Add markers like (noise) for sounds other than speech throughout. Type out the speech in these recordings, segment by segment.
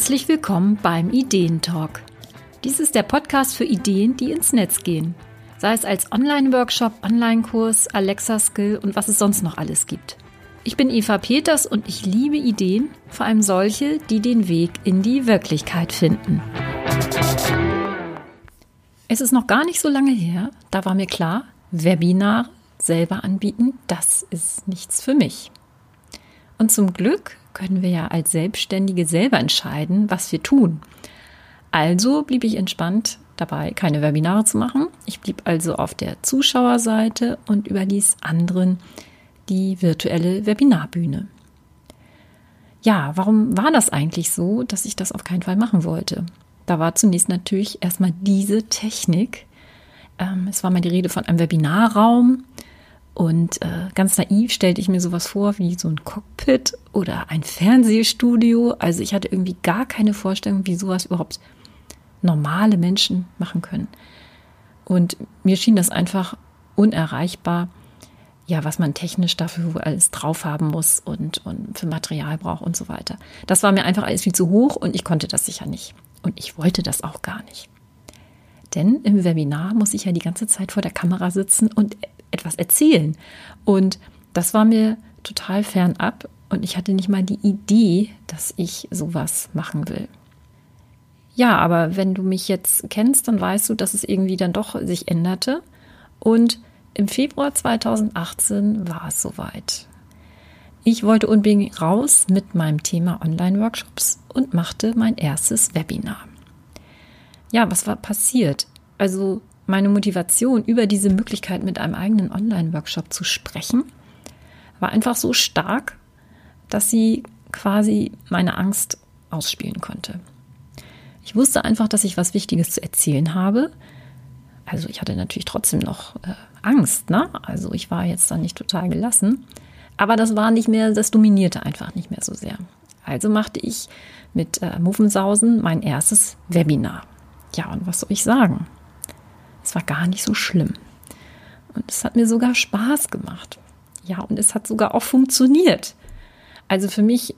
Herzlich willkommen beim Ideentalk. Dies ist der Podcast für Ideen, die ins Netz gehen. Sei es als Online-Workshop, Online-Kurs, Alexa-Skill und was es sonst noch alles gibt. Ich bin Eva Peters und ich liebe Ideen, vor allem solche, die den Weg in die Wirklichkeit finden. Es ist noch gar nicht so lange her, da war mir klar, Webinare selber anbieten, das ist nichts für mich. Und zum Glück können wir ja als Selbstständige selber entscheiden, was wir tun. Also blieb ich entspannt dabei, keine Webinare zu machen. Ich blieb also auf der Zuschauerseite und überließ anderen die virtuelle Webinarbühne. Ja, warum war das eigentlich so, dass ich das auf keinen Fall machen wollte? Da war zunächst natürlich erstmal diese Technik. Ähm, es war mal die Rede von einem Webinarraum und äh, ganz naiv stellte ich mir sowas vor wie so ein Cockpit oder ein Fernsehstudio. Also ich hatte irgendwie gar keine Vorstellung, wie sowas überhaupt normale Menschen machen können. Und mir schien das einfach unerreichbar, ja, was man technisch dafür alles drauf haben muss und, und für Material braucht und so weiter. Das war mir einfach alles viel zu hoch und ich konnte das sicher nicht. Und ich wollte das auch gar nicht. Denn im Webinar muss ich ja die ganze Zeit vor der Kamera sitzen und etwas erzählen. Und das war mir total fernab und ich hatte nicht mal die Idee, dass ich sowas machen will. Ja, aber wenn du mich jetzt kennst, dann weißt du, dass es irgendwie dann doch sich änderte. Und im Februar 2018 war es soweit. Ich wollte unbedingt raus mit meinem Thema Online-Workshops und machte mein erstes Webinar. Ja, was war passiert? Also meine Motivation, über diese Möglichkeit mit einem eigenen Online-Workshop zu sprechen, war einfach so stark, dass sie quasi meine Angst ausspielen konnte. Ich wusste einfach, dass ich was Wichtiges zu erzählen habe. Also ich hatte natürlich trotzdem noch äh, Angst, ne? Also ich war jetzt dann nicht total gelassen. Aber das war nicht mehr, das dominierte einfach nicht mehr so sehr. Also machte ich mit äh, Muffensausen mein erstes Webinar. Ja, und was soll ich sagen? Es war gar nicht so schlimm. Und es hat mir sogar Spaß gemacht. Ja, und es hat sogar auch funktioniert. Also für mich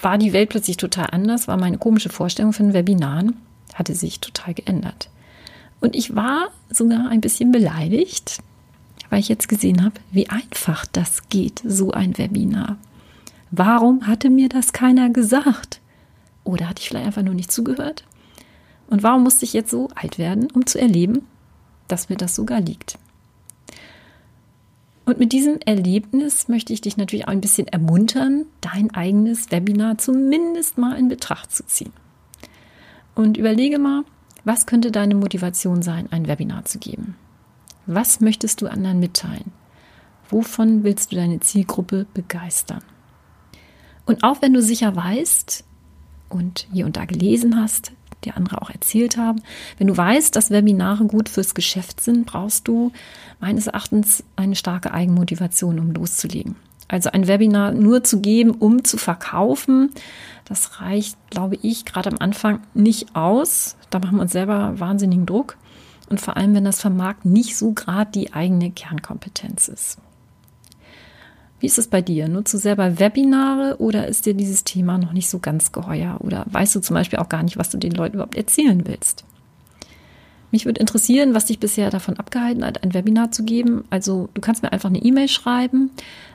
war die Welt plötzlich total anders, war meine komische Vorstellung von Webinaren, hatte sich total geändert. Und ich war sogar ein bisschen beleidigt, weil ich jetzt gesehen habe, wie einfach das geht, so ein Webinar. Warum hatte mir das keiner gesagt? Oder hatte ich vielleicht einfach nur nicht zugehört? Und warum musste ich jetzt so alt werden, um zu erleben, dass mir das sogar liegt? Und mit diesem Erlebnis möchte ich dich natürlich auch ein bisschen ermuntern, dein eigenes Webinar zumindest mal in Betracht zu ziehen. Und überlege mal, was könnte deine Motivation sein, ein Webinar zu geben? Was möchtest du anderen mitteilen? Wovon willst du deine Zielgruppe begeistern? Und auch wenn du sicher weißt und hier und da gelesen hast, die andere auch erzählt haben. Wenn du weißt, dass Webinare gut fürs Geschäft sind, brauchst du meines Erachtens eine starke Eigenmotivation, um loszulegen. Also ein Webinar nur zu geben, um zu verkaufen, das reicht, glaube ich, gerade am Anfang nicht aus. Da machen wir uns selber wahnsinnigen Druck. Und vor allem, wenn das Vermarkt nicht so gerade die eigene Kernkompetenz ist. Wie ist es bei dir? Nutzt du selber Webinare oder ist dir dieses Thema noch nicht so ganz geheuer? Oder weißt du zum Beispiel auch gar nicht, was du den Leuten überhaupt erzählen willst? Mich würde interessieren, was dich bisher davon abgehalten hat, ein Webinar zu geben. Also du kannst mir einfach eine E-Mail schreiben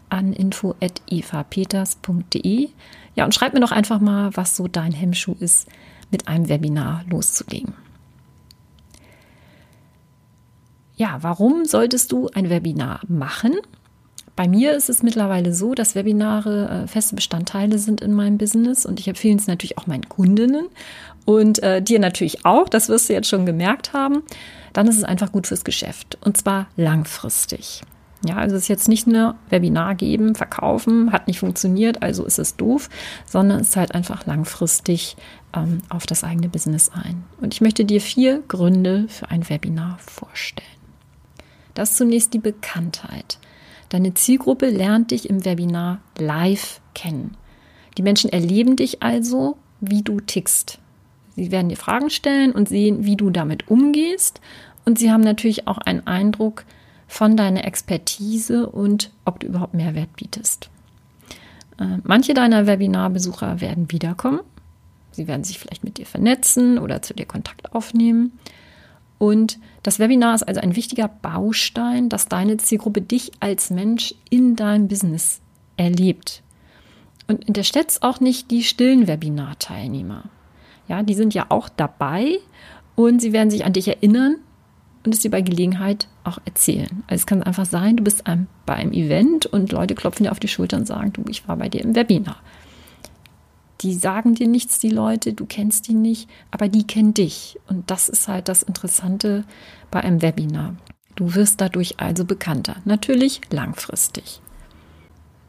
an info.evapeters.de. Ja, und schreib mir doch einfach mal, was so dein Hemmschuh ist, mit einem Webinar loszulegen. Ja, warum solltest du ein Webinar machen? Bei mir ist es mittlerweile so, dass Webinare äh, feste Bestandteile sind in meinem Business und ich empfehle es natürlich auch meinen Kundinnen und äh, dir natürlich auch, das wirst du jetzt schon gemerkt haben. Dann ist es einfach gut fürs Geschäft und zwar langfristig. Ja, also es ist jetzt nicht nur Webinar geben, verkaufen, hat nicht funktioniert, also ist es doof, sondern es zahlt einfach langfristig ähm, auf das eigene Business ein. Und ich möchte dir vier Gründe für ein Webinar vorstellen. Das ist zunächst die Bekanntheit. Deine Zielgruppe lernt dich im Webinar live kennen. Die Menschen erleben dich also, wie du tickst. Sie werden dir Fragen stellen und sehen, wie du damit umgehst. Und sie haben natürlich auch einen Eindruck von deiner Expertise und ob du überhaupt Mehrwert bietest. Äh, manche deiner Webinarbesucher werden wiederkommen, Sie werden sich vielleicht mit dir vernetzen oder zu dir Kontakt aufnehmen. Und das Webinar ist also ein wichtiger Baustein, dass deine Zielgruppe dich als Mensch in deinem Business erlebt. Und unterschätzt auch nicht die stillen Webinarteilnehmer. Ja, die sind ja auch dabei und sie werden sich an dich erinnern und es dir bei Gelegenheit auch erzählen. Also es kann einfach sein, du bist ein, bei einem Event und Leute klopfen dir auf die Schulter und sagen, du, ich war bei dir im Webinar. Die sagen dir nichts, die Leute, du kennst die nicht, aber die kennen dich. Und das ist halt das Interessante bei einem Webinar. Du wirst dadurch also bekannter, natürlich langfristig.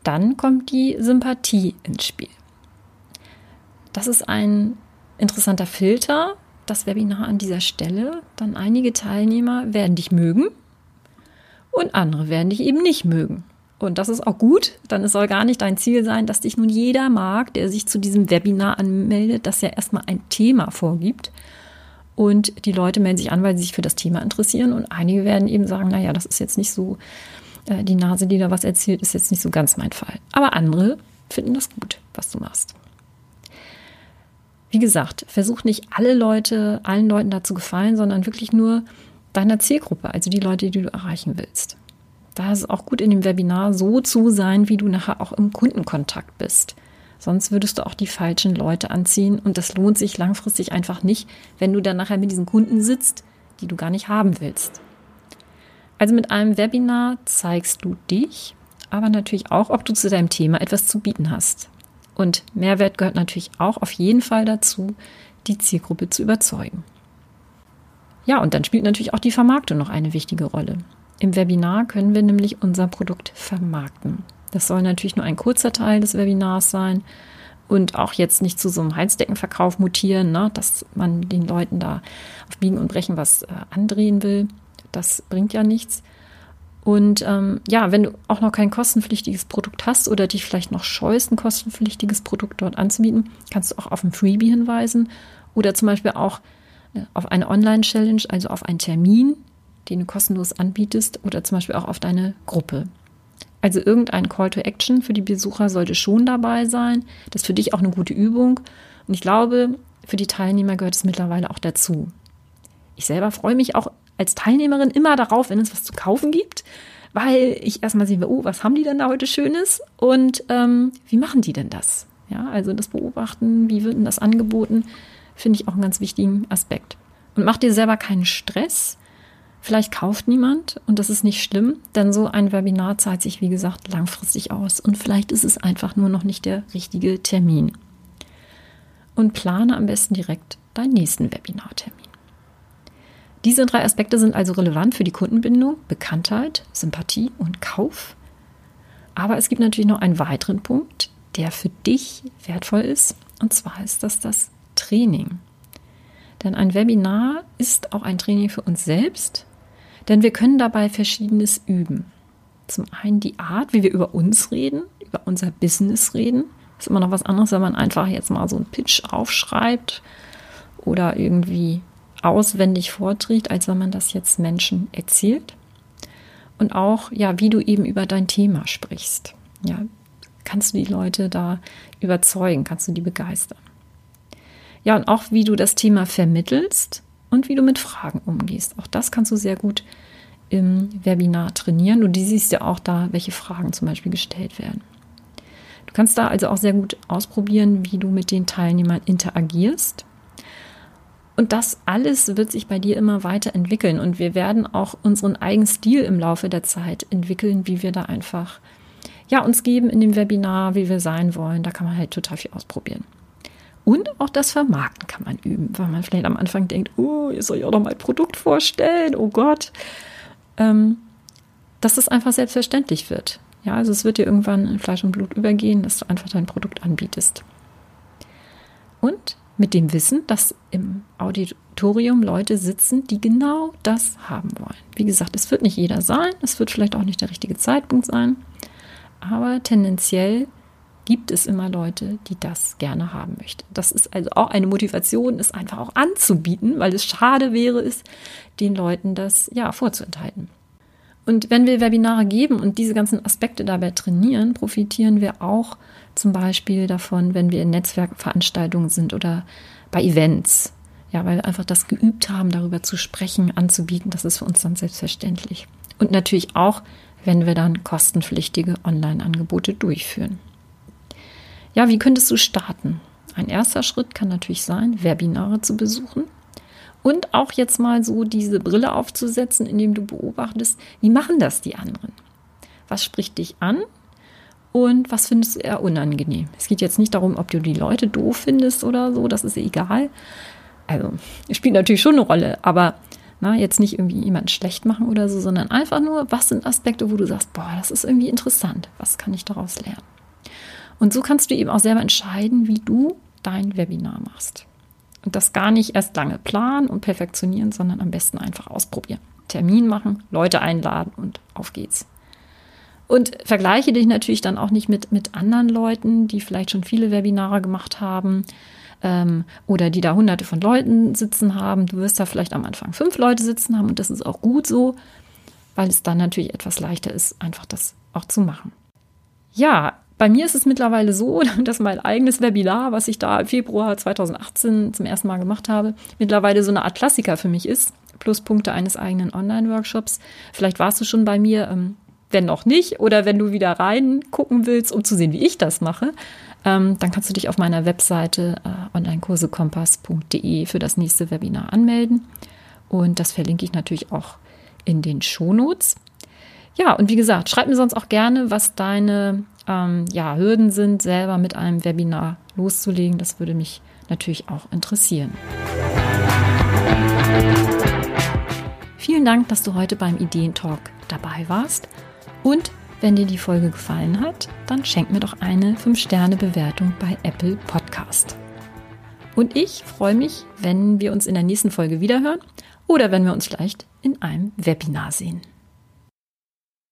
Dann kommt die Sympathie ins Spiel. Das ist ein interessanter Filter, das Webinar an dieser Stelle. Dann einige Teilnehmer werden dich mögen und andere werden dich eben nicht mögen. Und das ist auch gut, dann soll gar nicht dein Ziel sein, dass dich nun jeder mag, der sich zu diesem Webinar anmeldet, das ja erstmal ein Thema vorgibt. Und die Leute melden sich an, weil sie sich für das Thema interessieren. Und einige werden eben sagen, naja, das ist jetzt nicht so, äh, die Nase, die da was erzählt, ist jetzt nicht so ganz mein Fall. Aber andere finden das gut, was du machst. Wie gesagt, versuch nicht alle Leute, allen Leuten da zu gefallen, sondern wirklich nur deiner Zielgruppe, also die Leute, die du erreichen willst. Da ist es auch gut in dem Webinar so zu sein, wie du nachher auch im Kundenkontakt bist. Sonst würdest du auch die falschen Leute anziehen und das lohnt sich langfristig einfach nicht, wenn du dann nachher mit diesen Kunden sitzt, die du gar nicht haben willst. Also mit einem Webinar zeigst du dich, aber natürlich auch, ob du zu deinem Thema etwas zu bieten hast. Und Mehrwert gehört natürlich auch auf jeden Fall dazu, die Zielgruppe zu überzeugen. Ja, und dann spielt natürlich auch die Vermarktung noch eine wichtige Rolle. Im Webinar können wir nämlich unser Produkt vermarkten. Das soll natürlich nur ein kurzer Teil des Webinars sein und auch jetzt nicht zu so einem Heizdeckenverkauf mutieren, ne, dass man den Leuten da auf Biegen und Brechen was äh, andrehen will. Das bringt ja nichts. Und ähm, ja, wenn du auch noch kein kostenpflichtiges Produkt hast oder dich vielleicht noch scheust, ein kostenpflichtiges Produkt dort anzubieten, kannst du auch auf ein Freebie hinweisen oder zum Beispiel auch äh, auf eine Online-Challenge, also auf einen Termin, den du kostenlos anbietest oder zum Beispiel auch auf deine Gruppe. Also irgendein Call to Action für die Besucher sollte schon dabei sein. Das ist für dich auch eine gute Übung. Und ich glaube, für die Teilnehmer gehört es mittlerweile auch dazu. Ich selber freue mich auch als Teilnehmerin immer darauf, wenn es was zu kaufen gibt, weil ich erstmal sehe, oh, was haben die denn da heute Schönes und ähm, wie machen die denn das? Ja, also das Beobachten, wie wird denn das angeboten, finde ich auch einen ganz wichtigen Aspekt. Und mach dir selber keinen Stress. Vielleicht kauft niemand und das ist nicht schlimm, denn so ein Webinar zahlt sich, wie gesagt, langfristig aus und vielleicht ist es einfach nur noch nicht der richtige Termin. Und plane am besten direkt deinen nächsten Webinartermin. Diese drei Aspekte sind also relevant für die Kundenbindung, Bekanntheit, Sympathie und Kauf. Aber es gibt natürlich noch einen weiteren Punkt, der für dich wertvoll ist. Und zwar ist das das Training. Denn ein Webinar ist auch ein Training für uns selbst, denn wir können dabei Verschiedenes üben. Zum einen die Art, wie wir über uns reden, über unser Business reden. Das ist immer noch was anderes, wenn man einfach jetzt mal so einen Pitch aufschreibt oder irgendwie auswendig vorträgt, als wenn man das jetzt Menschen erzählt. Und auch, ja, wie du eben über dein Thema sprichst. Ja, kannst du die Leute da überzeugen, kannst du die begeistern. Ja, und auch wie du das Thema vermittelst und wie du mit Fragen umgehst. Auch das kannst du sehr gut im Webinar trainieren. Und die siehst ja auch da, welche Fragen zum Beispiel gestellt werden. Du kannst da also auch sehr gut ausprobieren, wie du mit den Teilnehmern interagierst und das alles wird sich bei dir immer weiter entwickeln und wir werden auch unseren eigenen Stil im Laufe der Zeit entwickeln, wie wir da einfach ja uns geben in dem Webinar, wie wir sein wollen. Da kann man halt total viel ausprobieren. Und auch das Vermarkten kann man üben, weil man vielleicht am Anfang denkt, oh, ihr soll ja doch mal Produkt vorstellen, oh Gott. Ähm, dass es einfach selbstverständlich wird. Ja, also es wird dir irgendwann in Fleisch und Blut übergehen, dass du einfach dein Produkt anbietest. Und mit dem Wissen, dass im Auditorium Leute sitzen, die genau das haben wollen. Wie gesagt, es wird nicht jeder sein, es wird vielleicht auch nicht der richtige Zeitpunkt sein, aber tendenziell gibt es immer Leute, die das gerne haben möchten. Das ist also auch eine Motivation, es einfach auch anzubieten, weil es schade wäre, es den Leuten das ja vorzuenthalten. Und wenn wir Webinare geben und diese ganzen Aspekte dabei trainieren, profitieren wir auch zum Beispiel davon, wenn wir in Netzwerkveranstaltungen sind oder bei Events. Ja, weil wir einfach das geübt haben, darüber zu sprechen, anzubieten. Das ist für uns dann selbstverständlich. Und natürlich auch, wenn wir dann kostenpflichtige Online-Angebote durchführen. Ja, wie könntest du starten? Ein erster Schritt kann natürlich sein, Webinare zu besuchen und auch jetzt mal so diese Brille aufzusetzen, indem du beobachtest, wie machen das die anderen? Was spricht dich an und was findest du eher unangenehm? Es geht jetzt nicht darum, ob du die Leute doof findest oder so, das ist egal. Also, spielt natürlich schon eine Rolle, aber na, jetzt nicht irgendwie jemanden schlecht machen oder so, sondern einfach nur, was sind Aspekte, wo du sagst, boah, das ist irgendwie interessant, was kann ich daraus lernen? Und so kannst du eben auch selber entscheiden, wie du dein Webinar machst. Und das gar nicht erst lange planen und perfektionieren, sondern am besten einfach ausprobieren. Termin machen, Leute einladen und auf geht's. Und vergleiche dich natürlich dann auch nicht mit, mit anderen Leuten, die vielleicht schon viele Webinare gemacht haben ähm, oder die da hunderte von Leuten sitzen haben. Du wirst da vielleicht am Anfang fünf Leute sitzen haben und das ist auch gut so, weil es dann natürlich etwas leichter ist, einfach das auch zu machen. Ja, bei mir ist es mittlerweile so, (laughs) dass mein eigenes Webinar, was ich da im Februar 2018 zum ersten Mal gemacht habe, mittlerweile so eine Art Klassiker für mich ist. Pluspunkte eines eigenen Online-Workshops. Vielleicht warst du schon bei mir, ähm, wenn noch nicht, oder wenn du wieder reingucken willst, um zu sehen, wie ich das mache, ähm, dann kannst du dich auf meiner Webseite äh, onlinekursekompass.de für das nächste Webinar anmelden. Und das verlinke ich natürlich auch in den Shownotes. Ja, und wie gesagt, schreib mir sonst auch gerne, was deine ähm, ja, Hürden sind, selber mit einem Webinar loszulegen. Das würde mich natürlich auch interessieren. Vielen Dank, dass du heute beim Ideentalk dabei warst. Und wenn dir die Folge gefallen hat, dann schenk mir doch eine 5-Sterne-Bewertung bei Apple Podcast. Und ich freue mich, wenn wir uns in der nächsten Folge wiederhören oder wenn wir uns vielleicht in einem Webinar sehen.